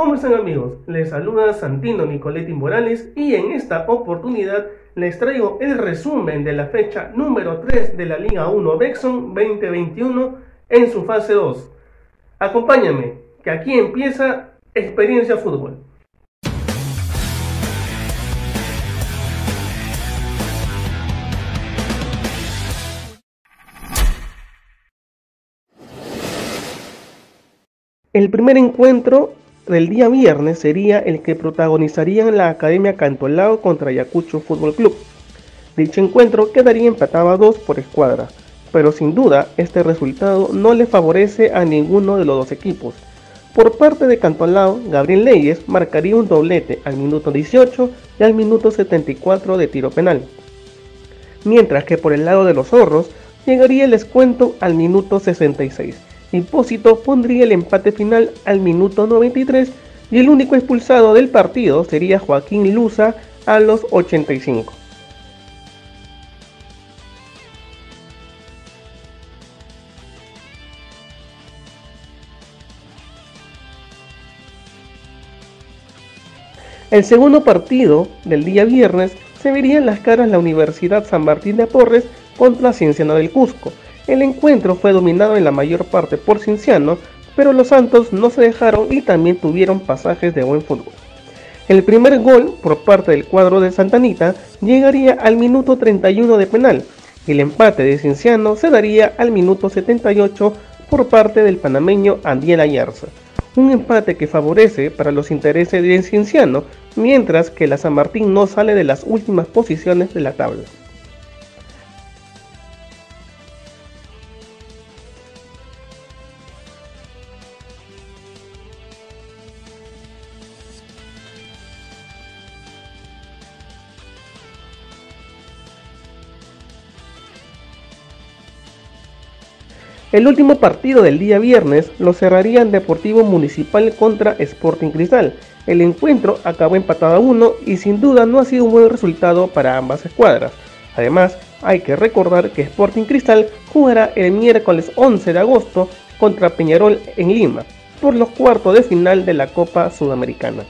¿Cómo están amigos? Les saluda Santino Nicoletti Morales y en esta oportunidad les traigo el resumen de la fecha número 3 de la Liga 1 Bexon 2021 en su fase 2. Acompáñame, que aquí empieza Experiencia Fútbol. El primer encuentro del día viernes sería el que protagonizarían la Academia Cantolao contra Ayacucho Fútbol Club. Dicho encuentro quedaría empatado a dos por escuadra, pero sin duda este resultado no le favorece a ninguno de los dos equipos. Por parte de Cantolao, Gabriel Leyes marcaría un doblete al minuto 18 y al minuto 74 de tiro penal. Mientras que por el lado de los zorros llegaría el descuento al minuto 66 Impósito pondría el empate final al minuto 93 y el único expulsado del partido sería Joaquín Luza a los 85. El segundo partido del día viernes se vería las caras la Universidad San Martín de Porres contra Cienciano del Cusco, el encuentro fue dominado en la mayor parte por Cinciano, pero los Santos no se dejaron y también tuvieron pasajes de buen fútbol. El primer gol por parte del cuadro de Santanita llegaría al minuto 31 de penal el empate de Cinciano se daría al minuto 78 por parte del panameño Andiel Ayarza. Un empate que favorece para los intereses de Cienciano, mientras que la San Martín no sale de las últimas posiciones de la tabla. El último partido del día viernes lo cerrarían Deportivo Municipal contra Sporting Cristal. El encuentro acabó empatado a uno y sin duda no ha sido un buen resultado para ambas escuadras. Además, hay que recordar que Sporting Cristal jugará el miércoles 11 de agosto contra Peñarol en Lima por los cuartos de final de la Copa Sudamericana.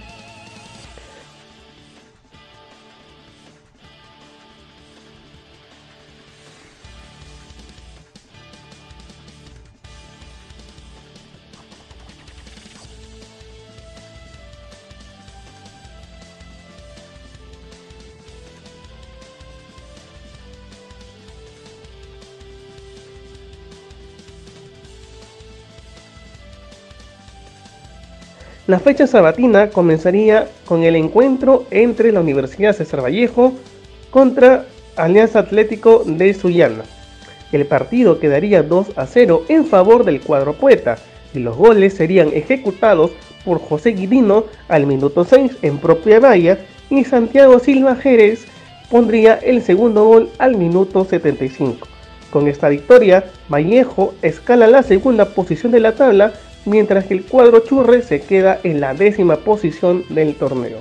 La fecha sabatina comenzaría con el encuentro entre la Universidad César Vallejo contra Alianza Atlético de Sullana. El partido quedaría 2 a 0 en favor del cuadro poeta y los goles serían ejecutados por José Guidino al minuto 6 en propia valla y Santiago Silva Jerez pondría el segundo gol al minuto 75. Con esta victoria, Vallejo escala la segunda posición de la tabla mientras que el cuadro Churre se queda en la décima posición del torneo.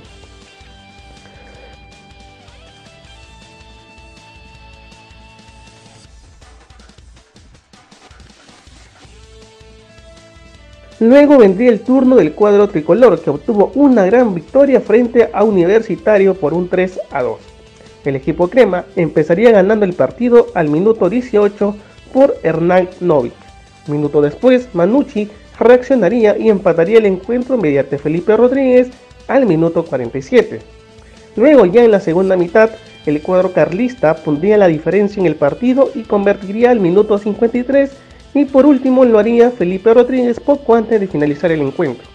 Luego vendría el turno del cuadro tricolor, que obtuvo una gran victoria frente a Universitario por un 3 a 2. El equipo crema empezaría ganando el partido al minuto 18 por Hernán Novik. Minuto después, Manucci reaccionaría y empataría el encuentro mediante Felipe Rodríguez al minuto 47. Luego ya en la segunda mitad, el cuadro carlista pondría la diferencia en el partido y convertiría al minuto 53 y por último lo haría Felipe Rodríguez poco antes de finalizar el encuentro.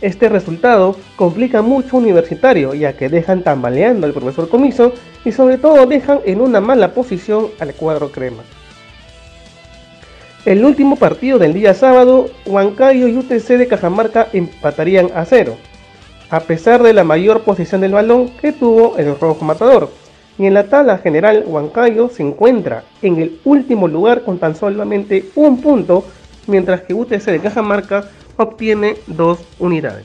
Este resultado complica mucho a Universitario ya que dejan tambaleando al profesor Comiso y sobre todo dejan en una mala posición al cuadro crema. El último partido del día sábado, Huancayo y UTC de Cajamarca empatarían a cero, a pesar de la mayor posición del balón que tuvo el rojo matador. Y en la tabla general, Huancayo se encuentra en el último lugar con tan solamente un punto, mientras que UTC de Cajamarca obtiene dos unidades.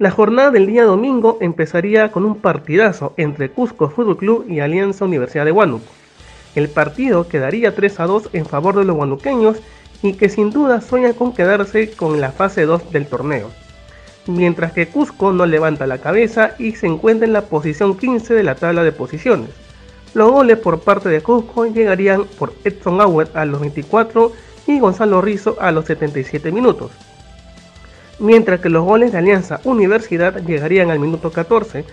La jornada del día domingo empezaría con un partidazo entre Cusco Fútbol Club y Alianza Universidad de Huánuco. El partido quedaría 3 a 2 en favor de los guanuqueños y que sin duda sueñan con quedarse con la fase 2 del torneo. Mientras que Cusco no levanta la cabeza y se encuentra en la posición 15 de la tabla de posiciones. Los goles por parte de Cusco llegarían por Edson Auer a los 24 y Gonzalo Rizzo a los 77 minutos. Mientras que los goles de Alianza Universidad llegarían al minuto 14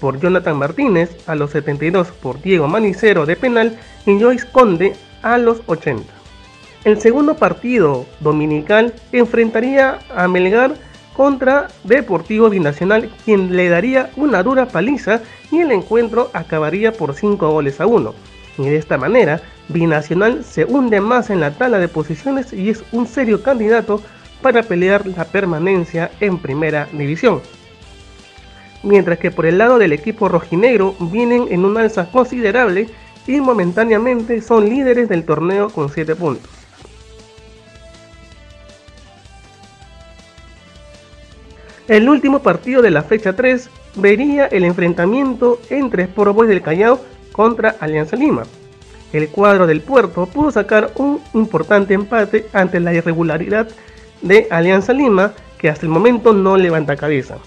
por Jonathan Martínez, a los 72 por Diego Manicero de penal y Joyce Conde a los 80. El segundo partido dominical enfrentaría a Melgar contra Deportivo Binacional, quien le daría una dura paliza y el encuentro acabaría por 5 goles a 1. Y de esta manera, Binacional se hunde más en la tabla de posiciones y es un serio candidato para pelear la permanencia en primera división mientras que por el lado del equipo rojinegro vienen en un alza considerable y momentáneamente son líderes del torneo con 7 puntos. El último partido de la fecha 3 vería el enfrentamiento entre Sport Boys del Callao contra Alianza Lima. El cuadro del puerto pudo sacar un importante empate ante la irregularidad de Alianza Lima que hasta el momento no levanta cabeza.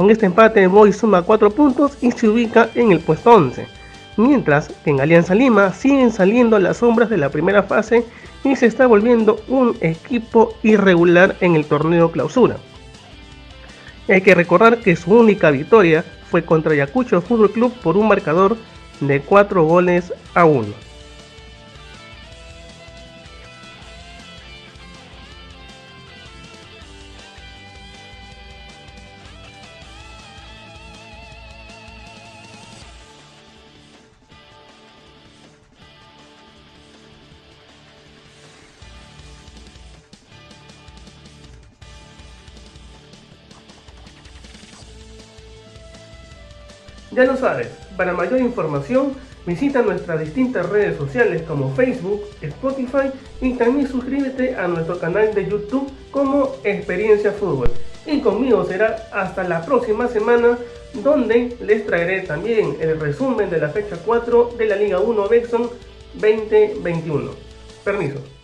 Con este empate, Boy suma 4 puntos y se ubica en el puesto 11, mientras que en Alianza Lima siguen saliendo las sombras de la primera fase y se está volviendo un equipo irregular en el torneo clausura. hay que recordar que su única victoria fue contra Ayacucho Fútbol Club por un marcador de 4 goles a 1. Ya lo sabes, para mayor información visita nuestras distintas redes sociales como Facebook, Spotify y también suscríbete a nuestro canal de YouTube como Experiencia Fútbol. Y conmigo será hasta la próxima semana donde les traeré también el resumen de la fecha 4 de la Liga 1 Bexon 2021. Permiso.